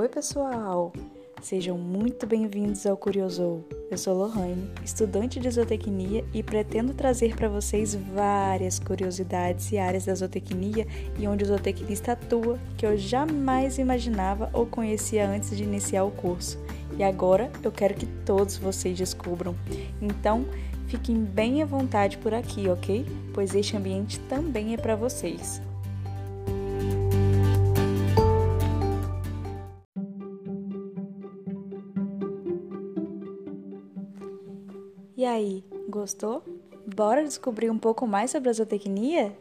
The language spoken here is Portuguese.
Oi, pessoal! Sejam muito bem-vindos ao Curiosou. Eu sou Lohane, estudante de zootecnia e pretendo trazer para vocês várias curiosidades e áreas da zootecnia e onde o zootecnista atua que eu jamais imaginava ou conhecia antes de iniciar o curso. E agora eu quero que todos vocês descubram. Então, fiquem bem à vontade por aqui, ok? Pois este ambiente também é para vocês. E aí, gostou? Bora descobrir um pouco mais sobre a zootecnia?